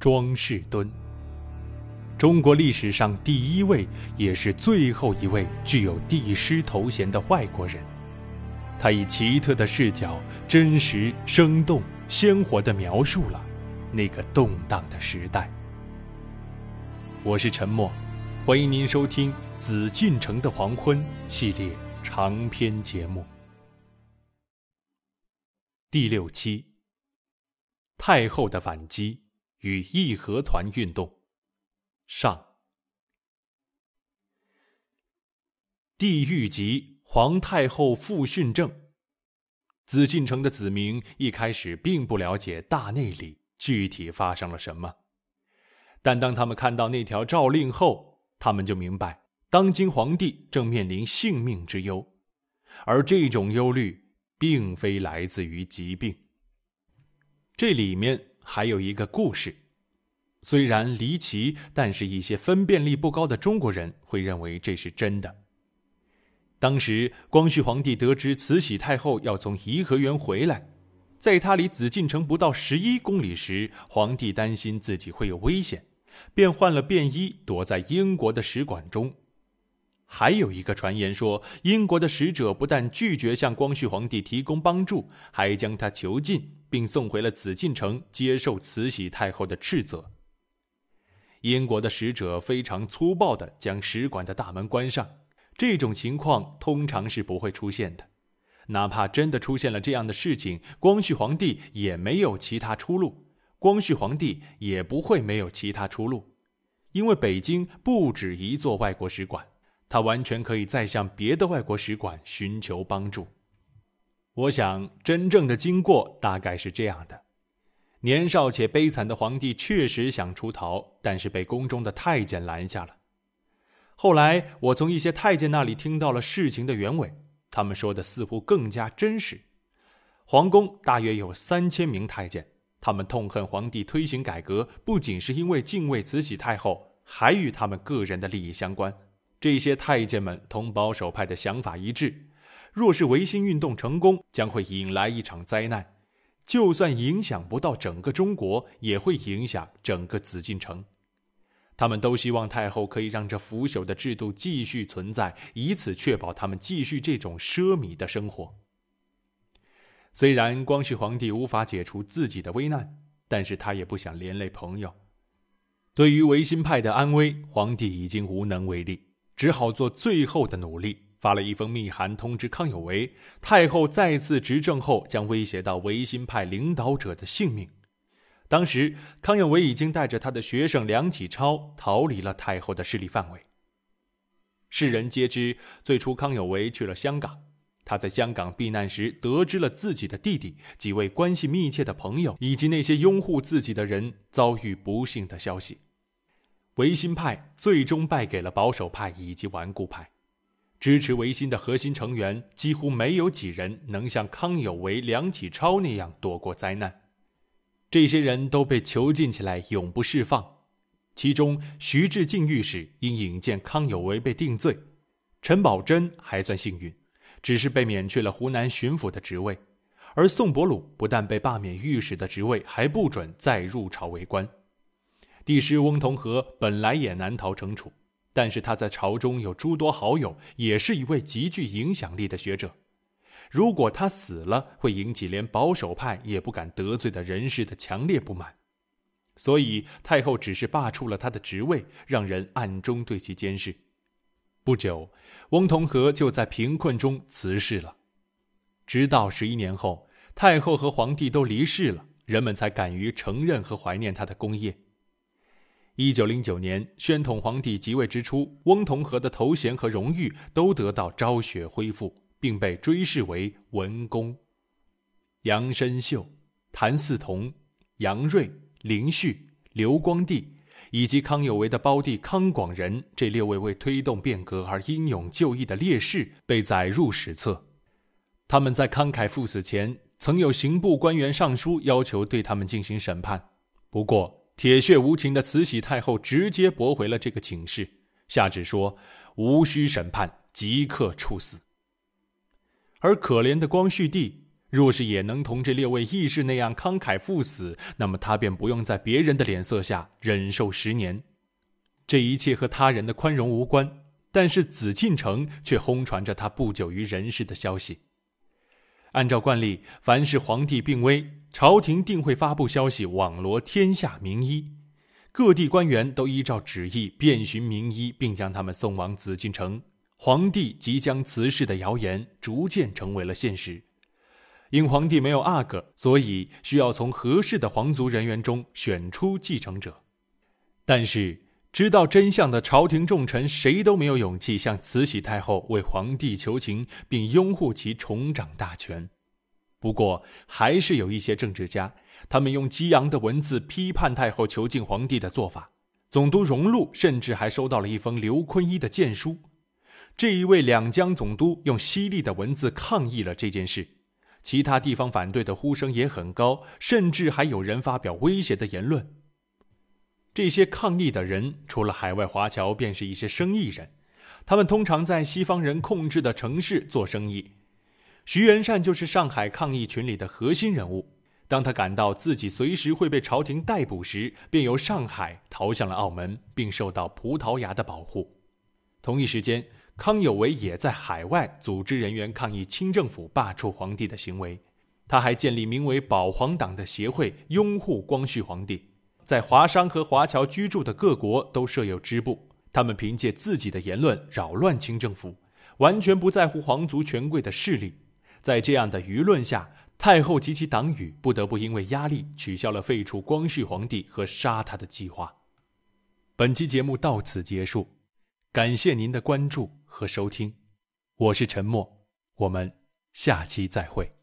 庄士敦。中国历史上第一位也是最后一位具有帝师头衔的外国人，他以奇特的视角，真实、生动、鲜活地描述了那个动荡的时代。我是陈默，欢迎您收听《紫禁城的黄昏》系列长篇节目第六期：太后的反击与义和团运动。上，帝谕急，皇太后复训政。紫禁城的子民一开始并不了解大内里具体发生了什么，但当他们看到那条诏令后，他们就明白，当今皇帝正面临性命之忧，而这种忧虑并非来自于疾病。这里面还有一个故事。虽然离奇，但是一些分辨力不高的中国人会认为这是真的。当时光绪皇帝得知慈禧太后要从颐和园回来，在他离紫禁城不到十一公里时，皇帝担心自己会有危险，便换了便衣躲在英国的使馆中。还有一个传言说，英国的使者不但拒绝向光绪皇帝提供帮助，还将他囚禁，并送回了紫禁城接受慈禧太后的斥责。英国的使者非常粗暴地将使馆的大门关上，这种情况通常是不会出现的。哪怕真的出现了这样的事情，光绪皇帝也没有其他出路，光绪皇帝也不会没有其他出路，因为北京不止一座外国使馆，他完全可以再向别的外国使馆寻求帮助。我想，真正的经过大概是这样的。年少且悲惨的皇帝确实想出逃，但是被宫中的太监拦下了。后来，我从一些太监那里听到了事情的原委，他们说的似乎更加真实。皇宫大约有三千名太监，他们痛恨皇帝推行改革，不仅是因为敬畏慈禧太后，还与他们个人的利益相关。这些太监们同保守派的想法一致，若是维新运动成功，将会引来一场灾难。就算影响不到整个中国，也会影响整个紫禁城。他们都希望太后可以让这腐朽的制度继续存在，以此确保他们继续这种奢靡的生活。虽然光绪皇帝无法解除自己的危难，但是他也不想连累朋友。对于维新派的安危，皇帝已经无能为力，只好做最后的努力。发了一封密函通知康有为，太后再次执政后将威胁到维新派领导者的性命。当时，康有为已经带着他的学生梁启超逃离了太后的势力范围。世人皆知，最初康有为去了香港，他在香港避难时得知了自己的弟弟、几位关系密切的朋友以及那些拥护自己的人遭遇不幸的消息。维新派最终败给了保守派以及顽固派。支持维新的核心成员几乎没有几人能像康有为、梁启超那样躲过灾难，这些人都被囚禁起来，永不释放。其中，徐志敬御史因引荐康有为被定罪，陈宝箴还算幸运，只是被免去了湖南巡抚的职位，而宋伯鲁不但被罢免御史的职位，还不准再入朝为官。帝师翁同龢本来也难逃惩处。但是他在朝中有诸多好友，也是一位极具影响力的学者。如果他死了，会引起连保守派也不敢得罪的人士的强烈不满。所以太后只是罢黜了他的职位，让人暗中对其监视。不久，翁同龢就在贫困中辞世了。直到十一年后，太后和皇帝都离世了，人们才敢于承认和怀念他的功业。一九零九年，宣统皇帝即位之初，翁同龢的头衔和荣誉都得到昭雪恢复，并被追谥为文公。杨申秀、谭嗣同、杨锐、林旭、刘光第以及康有为的胞弟康广仁这六位为推动变革而英勇就义的烈士被载入史册。他们在慷慨赴死前，曾有刑部官员上书要求对他们进行审判，不过。铁血无情的慈禧太后直接驳回了这个请示，下旨说：“无需审判，即刻处死。”而可怜的光绪帝若是也能同这六位义士那样慷慨赴死，那么他便不用在别人的脸色下忍受十年。这一切和他人的宽容无关，但是紫禁城却轰传着他不久于人世的消息。按照惯例，凡是皇帝病危，朝廷定会发布消息，网罗天下名医。各地官员都依照旨意遍寻名医，并将他们送往紫禁城。皇帝即将辞世的谣言逐渐成为了现实。因皇帝没有阿哥，所以需要从合适的皇族人员中选出继承者。但是，知道真相的朝廷重臣谁都没有勇气向慈禧太后为皇帝求情，并拥护其重掌大权。不过，还是有一些政治家，他们用激昂的文字批判太后囚禁皇帝的做法。总督荣禄甚至还收到了一封刘坤一的谏书。这一位两江总督用犀利的文字抗议了这件事。其他地方反对的呼声也很高，甚至还有人发表威胁的言论。这些抗议的人，除了海外华侨，便是一些生意人。他们通常在西方人控制的城市做生意。徐元善就是上海抗议群里的核心人物。当他感到自己随时会被朝廷逮捕时，便由上海逃向了澳门，并受到葡萄牙的保护。同一时间。康有为也在海外组织人员抗议清政府罢黜皇帝的行为，他还建立名为“保皇党”的协会，拥护光绪皇帝。在华商和华侨居住的各国都设有支部，他们凭借自己的言论扰乱清政府，完全不在乎皇族权贵的势力。在这样的舆论下，太后及其党羽不得不因为压力取消了废除光绪皇帝和杀他的计划。本期节目到此结束，感谢您的关注。和收听，我是陈默，我们下期再会。